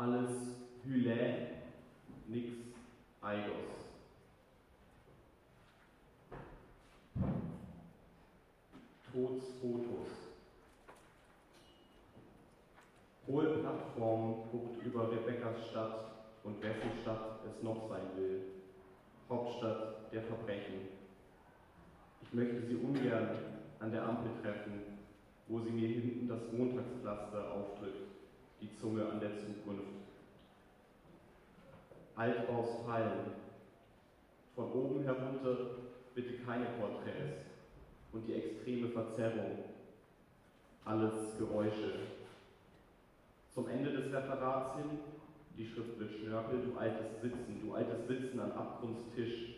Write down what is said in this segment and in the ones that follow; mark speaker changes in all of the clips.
Speaker 1: Alles Hylä, nix Eidos. Todsfotos. Hohe Plattform guckt über Rebekkas Stadt und wessen Stadt es noch sein will. Hauptstadt der Verbrechen. Ich möchte sie ungern an der Ampel treffen, wo sie mir hinten das Montagspflaster aufdrückt, die Zunge an der Zukunft. Altbaus fallen. Von oben herunter bitte keine Porträts und die extreme Verzerrung. Alles Geräusche. Zum Ende des Referats hin, die Schrift wird Schnörkel, du altes Sitzen, du altes Sitzen an Abgrundstisch.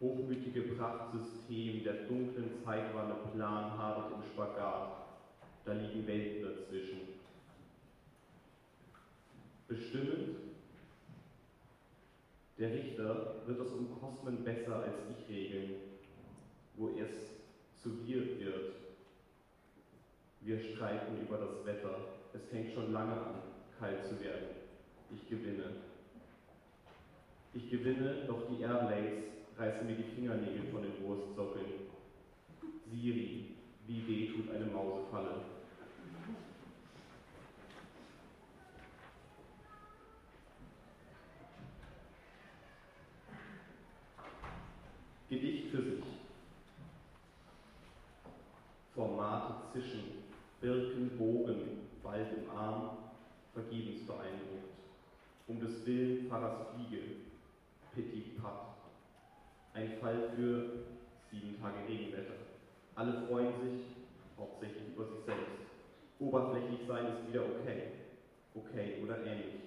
Speaker 1: Hochmütige Prachtsystem der dunklen Zeitwanne planhaft im Spagat, da liegen Welten dazwischen. Bestimmend, der Richter wird das um Kosmen besser als ich regeln, wo es zu wir wird. Wir streiten über das Wetter. Es fängt schon lange an, kalt zu werden. Ich gewinne. Ich gewinne, doch die Airblades reißen mir die Fingernägel von den Wurstsockeln. Siri, wie weh tut eine Mausefalle. Gedicht für sich. Formate zischen, Birken, Bogen, Wald im Arm, vergebens beeindruckt. Um des Willen Pfarrers Fliege, Petit Pat. Ein Fall für sieben Tage Regenwetter. Alle freuen sich, hauptsächlich über sich selbst. Oberflächlich sein ist wieder okay. Okay oder ähnlich.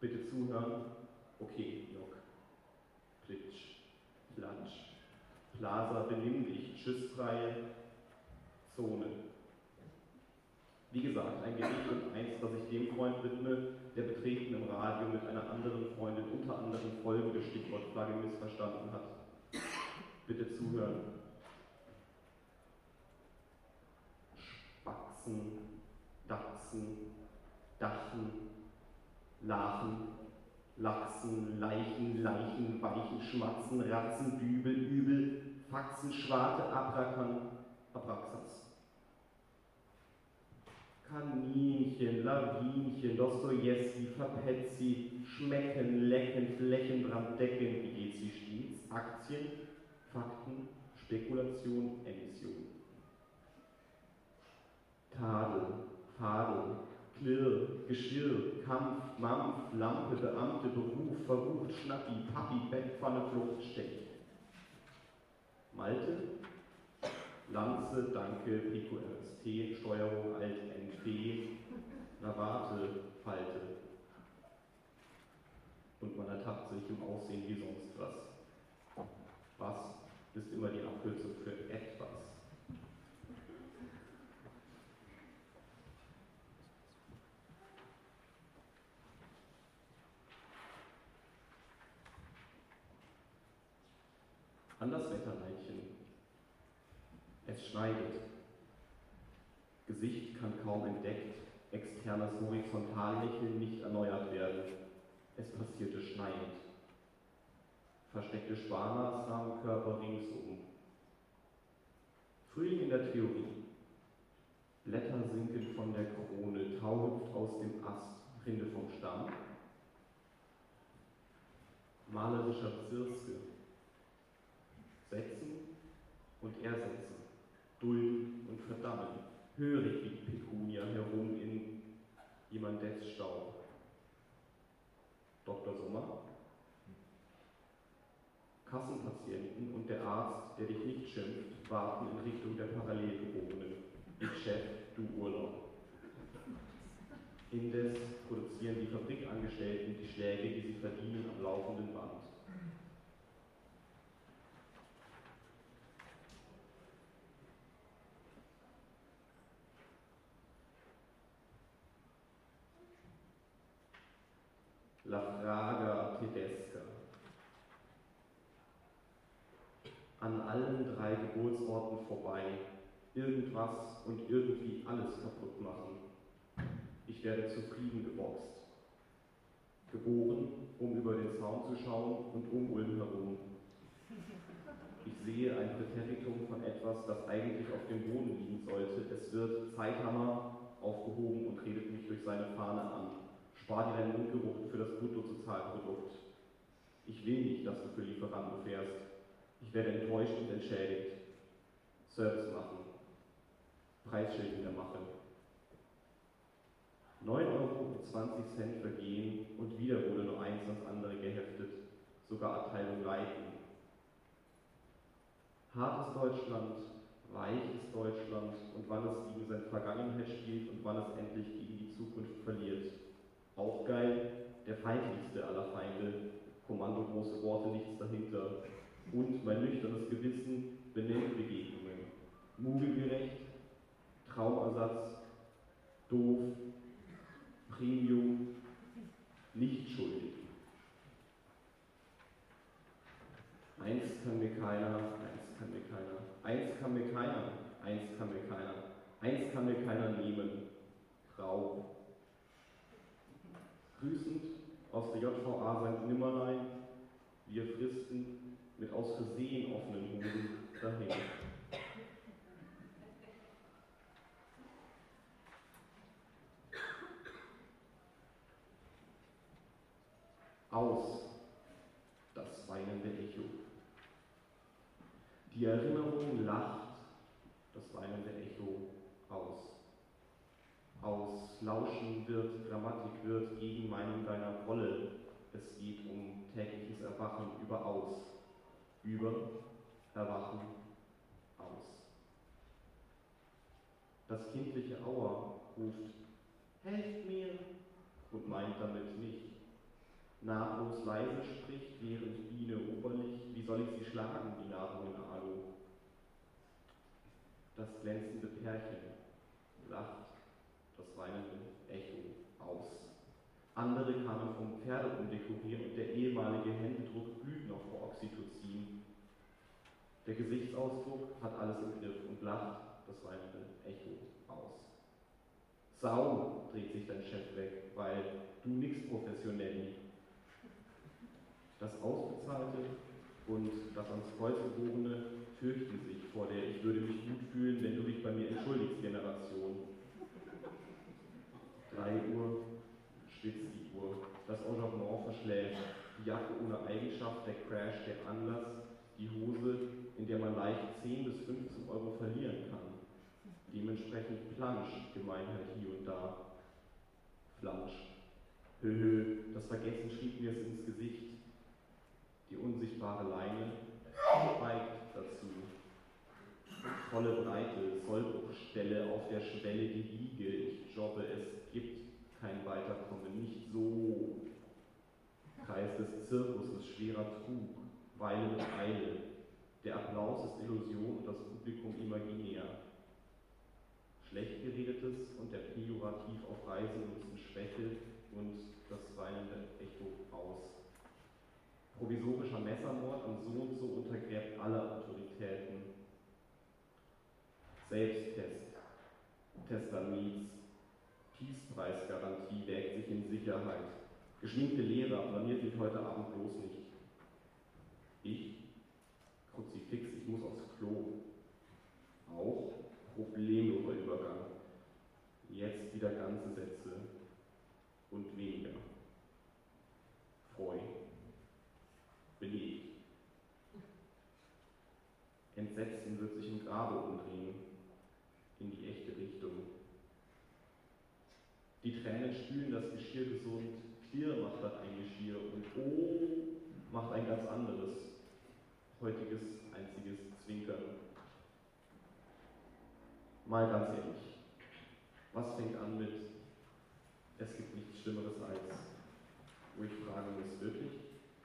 Speaker 1: Bitte zuhören. Okay, Jock. Platsch. Plaza, benimm dich. Tschüssfreie Zone. Wie gesagt, ein Gedicht und eins, das ich dem Freund widme, der betreten im Radio mit einer anderen Freundin unter anderem folgende Stichwortfrage missverstanden hat. Bitte zuhören. Spaxen, Dachsen, Dachen, Lachen, Lachsen, Leichen, Leichen, Weichen, Schmatzen, Ratzen, Dübel, Übel, Faxen, Schwarte, Abrakan, Abraxas. Kaninchen, Lawinchen, Dostojewski, Verpetzi, Schmecken, Lecken, Flächenbrand, Decken, wie geht sie stets? Aktien, Fakten, Spekulation, Emission. Tadel, Fadel, Klirr, Geschirr, Kampf, Mampf, Lampe, Beamte, Beruf, Verrucht, Schnappi, Papi, Bettpfanne, Flucht, Stech. Malte, Lanze, Danke, Pico RST, Steuerung Alt NP, Navate, Falte. Und man ertappt sich im Aussehen wie sonst was. Was ist immer die Abkürzung für etwas. An das Wetterleitchen. Es schneidet. Gesicht kann kaum entdeckt, externes Horizontallächeln nicht erneuert werden. Es passierte schneidend. Versteckte Sparmaßnahmen Körper ringsum. Frühling in der Theorie. Blätter sinken von der Krone, Tau hüpft aus dem Ast, Rinde vom Stamm. Malerischer Zirske. Setzen und ersetzen, dulden und verdammen. Hörig liegt Petunia herum in jemandes Staub. Dr. Sommer? Kassenpatienten und der Arzt, der dich nicht schimpft, warten in Richtung der Parallelgeborenen. Ich Chef, du Urlaub. Indes produzieren die Fabrikangestellten die Schläge, die sie verdienen, am laufenden Band. An allen drei Geburtsorten vorbei, irgendwas und irgendwie alles kaputt machen. Ich werde zufrieden geboxt. Geboren, um über den Zaun zu schauen und um Ulm herum. Ich sehe ein Präteritum von etwas, das eigentlich auf dem Boden liegen sollte. Es wird Zeithammer aufgehoben und redet mich durch seine Fahne an. Spar dir deinen Mundgeruch für das Bruttosozialprodukt. Ich will nicht, dass du für Lieferanten fährst. Ich werde enttäuscht und entschädigt. Service machen. Preisschild in der Mache. 9,20 Euro vergehen und wieder wurde nur eins ans andere geheftet, sogar Abteilung Leiten. Hartes Deutschland, weiches Deutschland und wann es gegen seine Vergangenheit spielt und wann es endlich gegen die Zukunft verliert. Auch geil, der feindlichste aller Feinde, Kommando große Worte, nichts dahinter. Und mein nüchternes Gewissen benennt Begegnungen. Mugelgerecht, Traumersatz, doof, Premium, nicht schuldig. Eins kann mir keiner, eins kann mir keiner, eins kann mir keiner, eins kann mir keiner, eins kann mir keiner nehmen. Grau. Grüßend aus der JVA St. Nimmerlein, wir Fristen mit aus Versehen offenen Hosen dahin. aus das weinende Echo. Die Erinnerung lacht das weinende Echo aus. Aus Lauschen wird, Grammatik wird gegen meinen deiner Rolle. Es geht um tägliches Erwachen überaus. Über, Erwachen, aus. Das kindliche Auer ruft, helft mir, und meint damit nicht, nahtlos leise spricht, während Biene oberlich, wie soll ich sie schlagen, die Nahrung in Alu? Das glänzende Pärchen lacht das weinende Echo aus. Andere kamen vom Pferde umdekoriert und der ehemalige Händedruck blüht noch vor Oxytocin. Der Gesichtsausdruck hat alles im Griff und lacht das weinende Echo aus. Sau, dreht sich dein Chef weg, weil du nix professionell das Ausbezahlte und das ans Kreuz geborene fürchten sich vor der Ich würde mich gut fühlen, wenn du dich bei mir entschuldigst Generation. Drei Uhr schwitzt die Uhr, das Engagement verschläft, die Jacke ohne Eigenschaft, der Crash, der Anlass, die Hose, in der man leicht 10 bis 15 Euro verlieren kann. Dementsprechend Plansch, Gemeinheit hier und da. Flansch. Höhö, das Vergessen schrieb mir es ins Gesicht die unsichtbare Leine schweigt dazu. Volle Breite, Sollbruchstelle auf der Schwelle die Wiege. Ich jobbe, es gibt kein Weiterkommen, nicht so. Kreis des Zirkus ist schwerer Trug, Weile mit Eile. Der Applaus ist Illusion und das Publikum imaginär. Schlecht geredetes und der Pejorativ auf Reisen nutzen Schwäche und das weinende Echo aus provisorischer Messermord und so und so untergräbt alle Autoritäten. Selbsttest, Testament, Peacepreisgarantie wägt sich in Sicherheit. Geschminkte Lehrer blamiert mich heute Abend bloß nicht. Ich muss aufs Klo. Auch problemloser Übergang. Jetzt wieder ganze Sätze und weniger. Freu belegt. Entsetzen wird sich im Grabe umdrehen, in die echte Richtung. Die Tränen spülen das Geschirr gesund, Tier macht das ein Geschirr und O macht ein ganz anderes, heutiges, einziges Zwinkern. Mal ganz ehrlich, was fängt an mit, es gibt nichts Schlimmeres als, wo ich fragen muss, wirklich?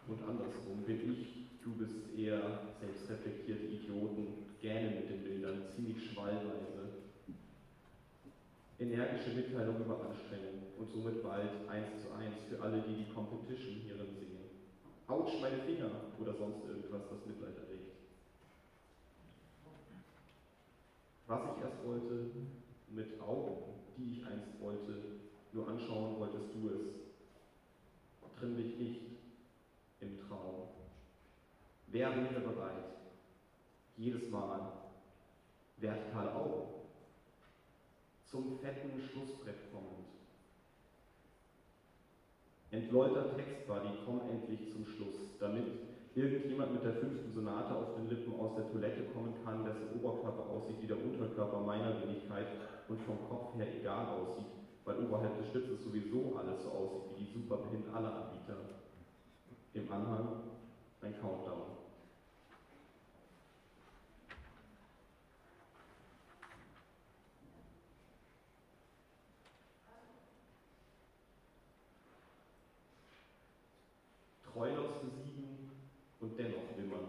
Speaker 1: Und andersrum bin ich, du bist eher selbstreflektierte Idioten, gähnen mit den Bildern, ziemlich schwallweise. Energische Mitteilung über Anstrengung und somit bald eins zu eins für alle, die die Competition hierin sehen. Autsch, meine Finger oder sonst irgendwas, das Mitleid erregt. Was ich erst wollte, mit Augen, die ich einst wollte, nur anschauen wolltest du es. Trimm dich nicht im Traum. Wer wäre bereit, jedes Mal vertikal Augen zum fetten Schlussbrett kommend? Entläuter Textbuddy, komm endlich zum Schluss, damit irgendjemand mit der fünften Sonate auf den Lippen aus der Toilette kommen kann, dessen Oberkörper aussieht wie der Unterkörper meiner Wenigkeit und vom Kopf her egal aussieht, weil oberhalb des Schlitzes sowieso alles so aussieht wie die Superbind aller Anbieter. Im Anhang ein Countdown. Und dennoch wimmern.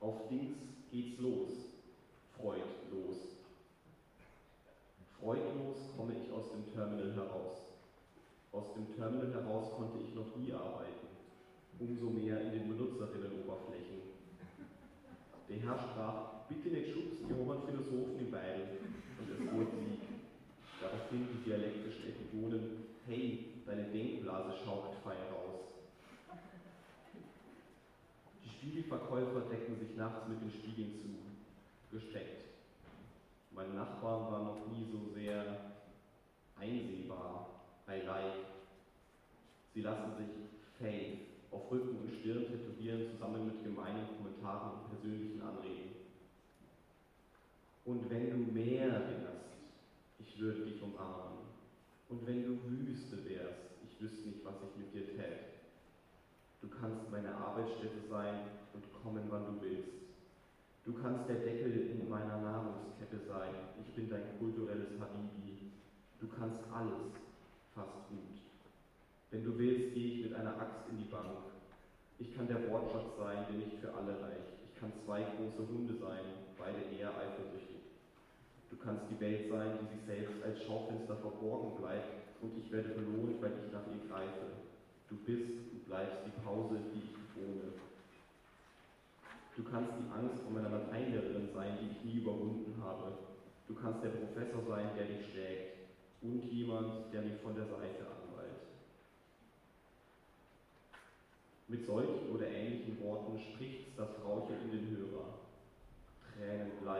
Speaker 1: Auf Dings geht's los, freudlos. Freudlos komme ich aus dem Terminal heraus. Aus dem Terminal heraus konnte ich noch nie arbeiten, umso mehr in den Benutzerinnenoberflächen. Der Herr sprach, bitte nicht schubsen, die hohen Philosophen im Beil. Und es wurde Sieg. Daraufhin die dialektischen Epigonen, hey, deine Denkblase schaukt fein raus. Die Spiegelverkäufer decken sich nachts mit den Spiegeln zu, gesteckt. Meine Nachbarn waren noch nie so sehr einsehbar, I like. Sie lassen sich Faith auf Rücken und Stirn tätowieren, zusammen mit gemeinen Kommentaren und persönlichen Anreden. Und wenn du mehr wärst, ich würde dich umarmen. Und wenn du Wüste wärst, ich wüsste nicht, was ich mit dir tät. Du kannst meine Arbeitsstätte sein und kommen, wann du willst. Du kannst der Deckel in meiner Nahrungskette sein. Ich bin dein kulturelles Habibi. Du kannst alles, fast gut. Wenn du willst, gehe ich mit einer Axt in die Bank. Ich kann der Wortschatz sein, der nicht für alle reicht. Ich kann zwei große Hunde sein, beide eher eifersüchtig. Du kannst die Welt sein, die sich selbst als Schaufenster verborgen bleibt und ich werde belohnt, weil ich nach ihr greife. Du bist und bleibst die Pause, die ich wohne. Du kannst die Angst vor meiner Lateinlehrerin sein, die ich nie überwunden habe. Du kannst der Professor sein, der dich schlägt und jemand, der mich von der Seite anweilt. Mit solchen oder ähnlichen Worten spricht das Frauchen in den Hörer. Tränenbleich wählt